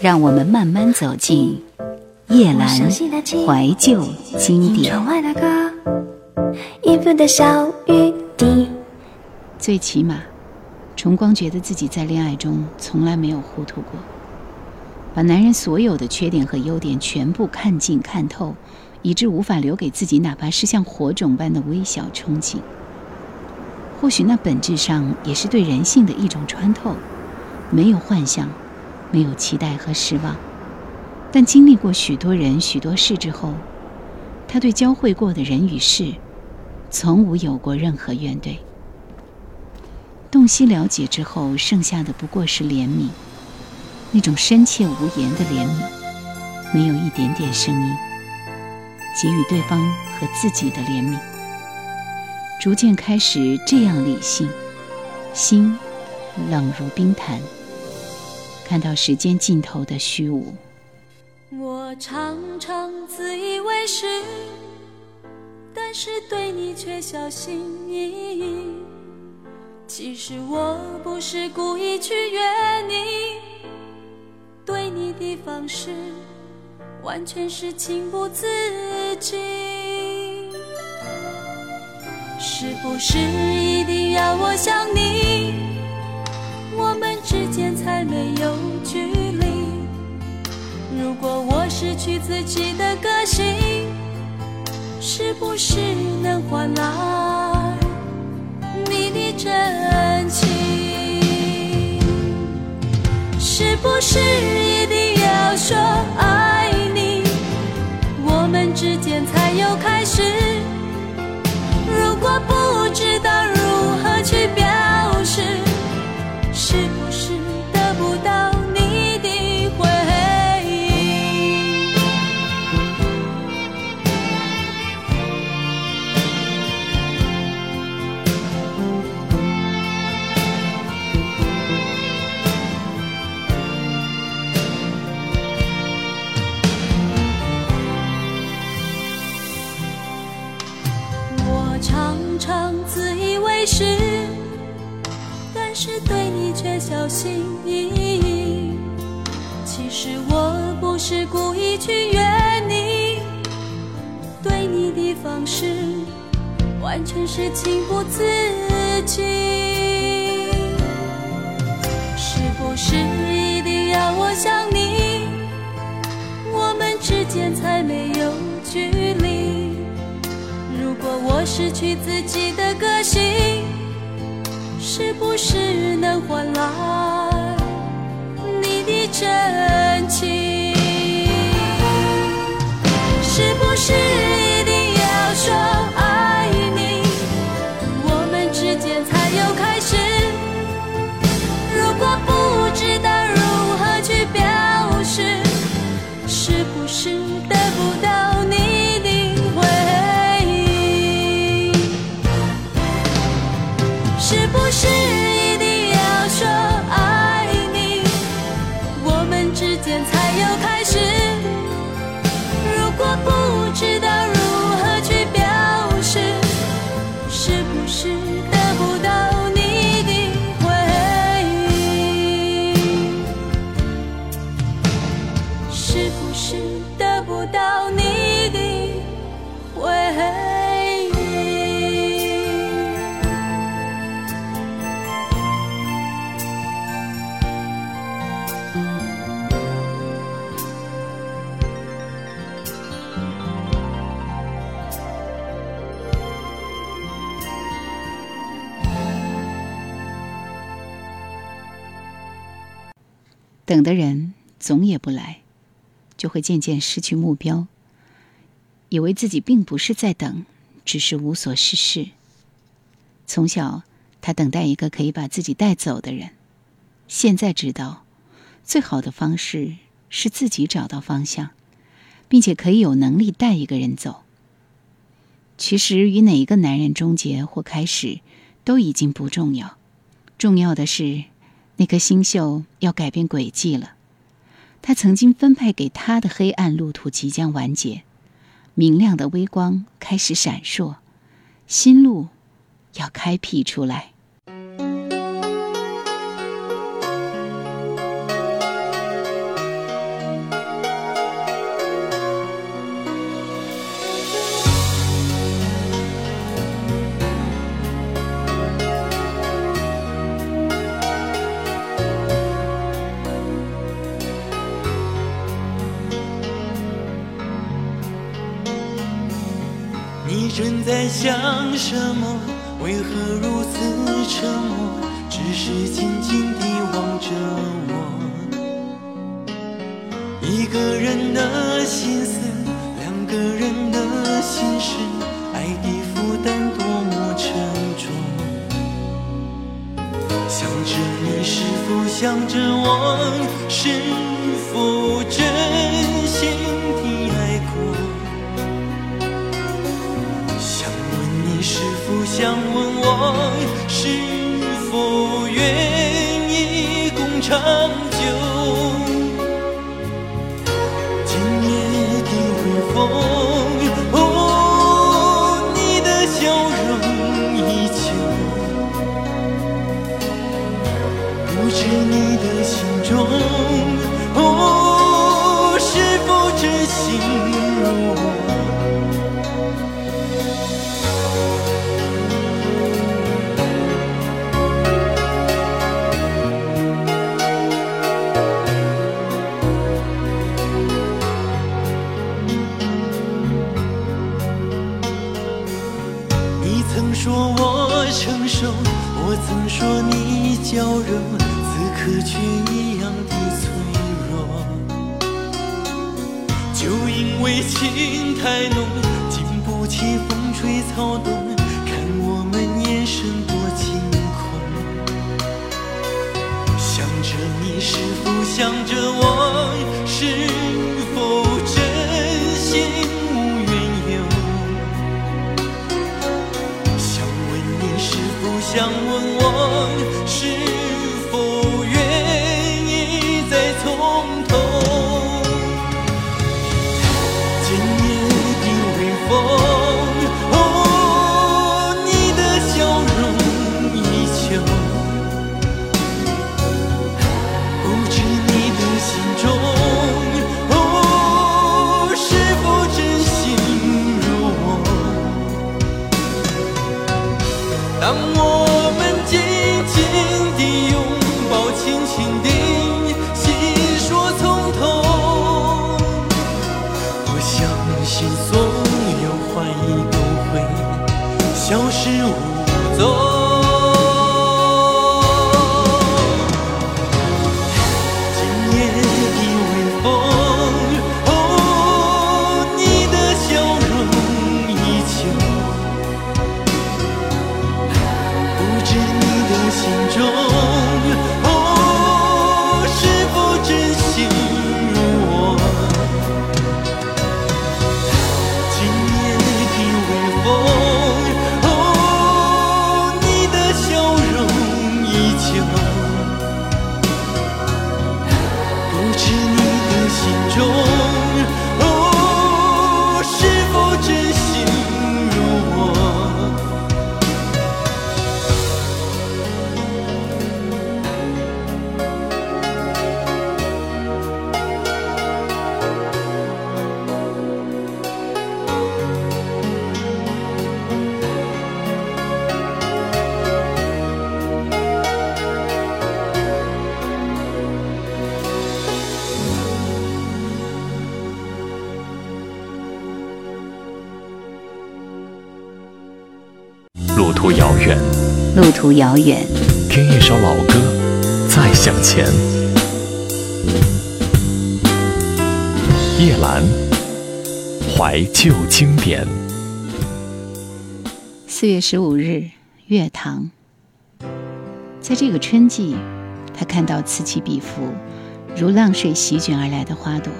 让我们慢慢走进叶阑怀旧经典。最起码，崇光觉得自己在恋爱中从来没有糊涂过，把男人所有的缺点和优点全部看尽看透，以致无法留给自己哪怕是像火种般的微小憧憬。或许那本质上也是对人性的一种穿透，没有幻想。没有期待和失望，但经历过许多人、许多事之后，他对交汇过的人与事，从无有过任何怨怼。洞悉了解之后，剩下的不过是怜悯，那种深切无言的怜悯，没有一点点声音，给予对方和自己的怜悯，逐渐开始这样理性，心冷如冰潭。看到时间尽头的虚无，我常常自以为是，但是对你却小心翼翼。其实我不是故意去约你，对你的方式完全是情不自禁。是不是一定要我想你？之间才没有距离。如果我失去自己的个性，是不是能换来你的真情？是不是一定要说爱你，我们之间才有开始？是故意去约你，对你的方式完全是情不自禁。是不是一定要我想你，我们之间才没有距离？如果我失去自己的个性。是不是能换来你的真情？是等的人总也不来，就会渐渐失去目标。以为自己并不是在等，只是无所事事。从小，他等待一个可以把自己带走的人。现在知道，最好的方式是自己找到方向，并且可以有能力带一个人走。其实，与哪一个男人终结或开始，都已经不重要。重要的是。那颗星宿要改变轨迹了，他曾经分派给他的黑暗路途即将完结，明亮的微光开始闪烁，新路要开辟出来。在想什么？为何如此沉默？只是静静地望着我。一个人的心思，两个人的心事，爱的负担多么沉重。想着你是否想着我，是情敌途遥远，路途遥远，听一首老歌，再向前。叶兰，怀旧经典。四月十五日，月堂。在这个春季，他看到此起彼伏，如浪水席卷而来的花朵，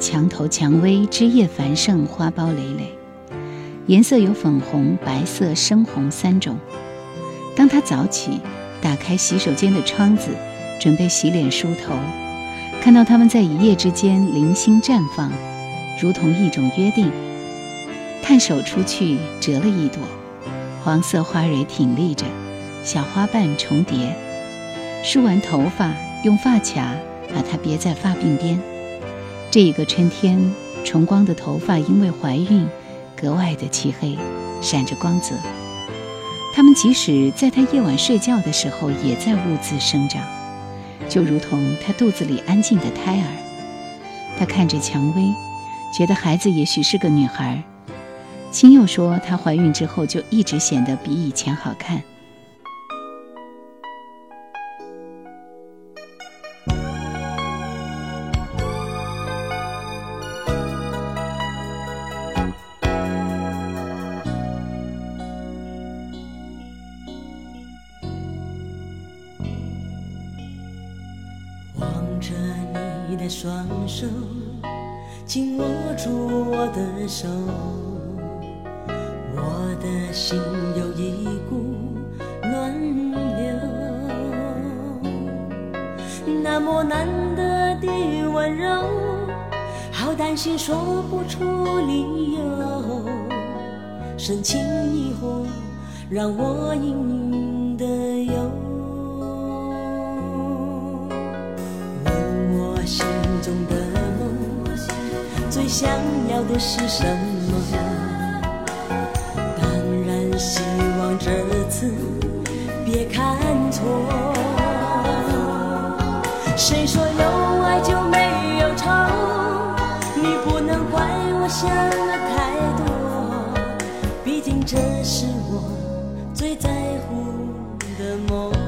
墙头蔷薇枝叶繁盛，花苞累累，颜色有粉红、白色、深红三种。当他早起，打开洗手间的窗子，准备洗脸梳头，看到它们在一夜之间零星绽放，如同一种约定。探手出去，折了一朵，黄色花蕊挺立着，小花瓣重叠。梳完头发，用发卡把它别在发鬓边。这一个春天，重光的头发因为怀孕，格外的漆黑，闪着光泽。他们即使在她夜晚睡觉的时候，也在兀自生长，就如同她肚子里安静的胎儿。她看着蔷薇，觉得孩子也许是个女孩。青又说，她怀孕之后就一直显得比以前好看。那么难得的温柔，好担心说不出理由，深情一惑，让我隐隐的有。问我心中的梦，最想要的是什么？当然希这是我最在乎的梦。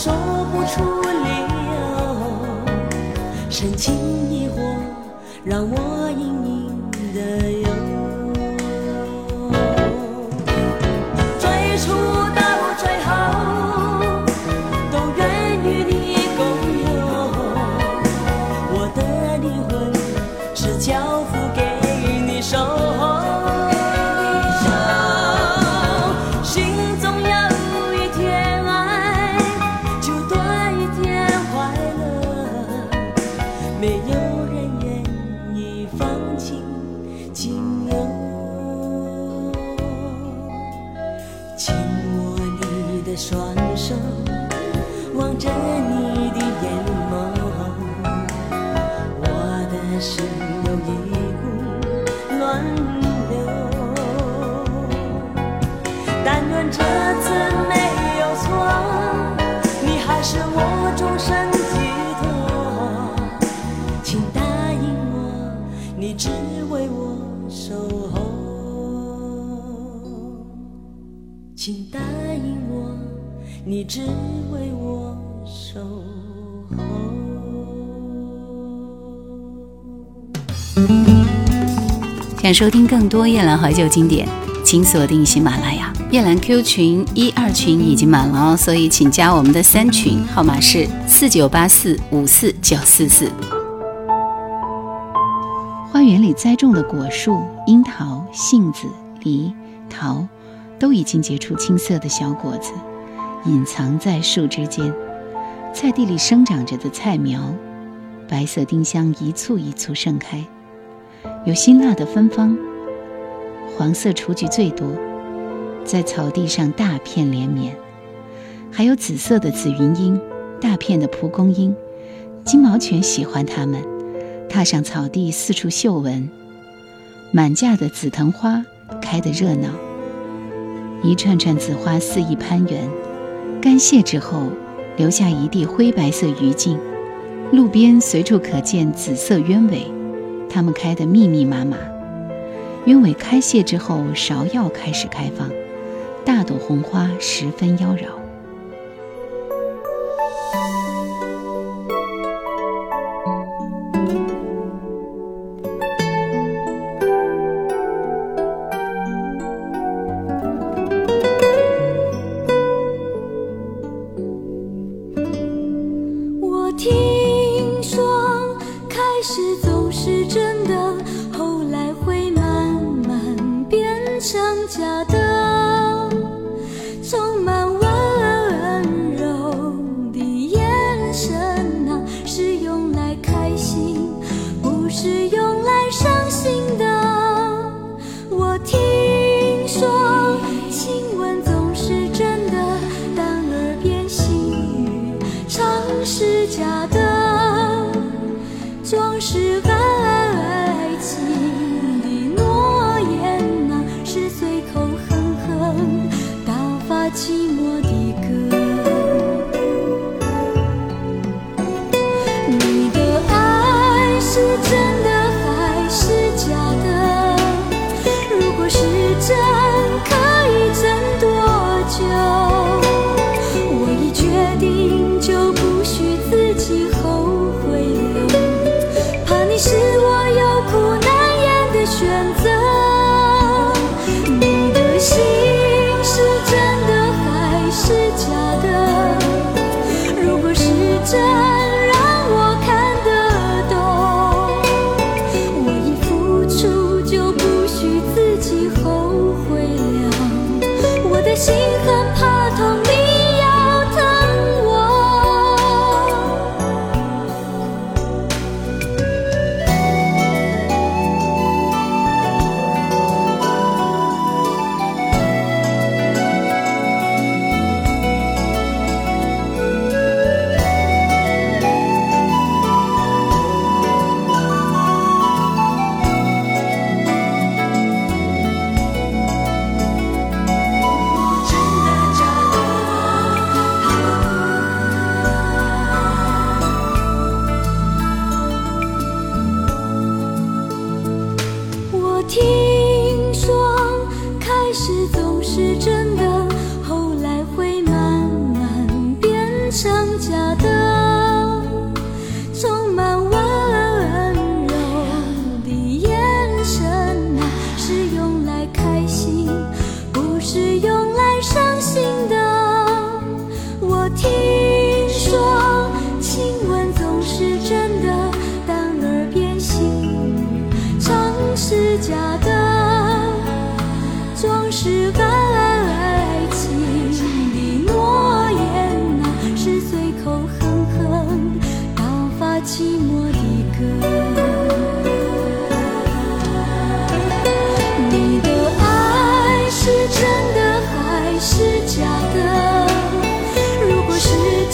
说不出理由，深情一惑，让我隐隐的你只为我守候。想收听更多夜兰怀旧经典，请锁定喜马拉雅。夜兰 Q 群一二群已经满了哦，所以请加我们的三群，号码是四九八四五四九四四。花园里栽种的果树，樱桃、杏子、梨、桃，都已经结出青色的小果子，隐藏在树枝间。菜地里生长着的菜苗，白色丁香一簇一簇盛开，有辛辣的芬芳。黄色雏菊最多，在草地上大片连绵，还有紫色的紫云英，大片的蒲公英。金毛犬喜欢它们，踏上草地四处嗅闻。满架的紫藤花开得热闹，一串串紫花肆意攀援，干泄之后留下一地灰白色余烬。路边随处可见紫色鸢尾，它们开得密密麻麻。鸢尾开谢之后，芍药开始开放，大朵红花十分妖娆。家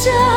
着。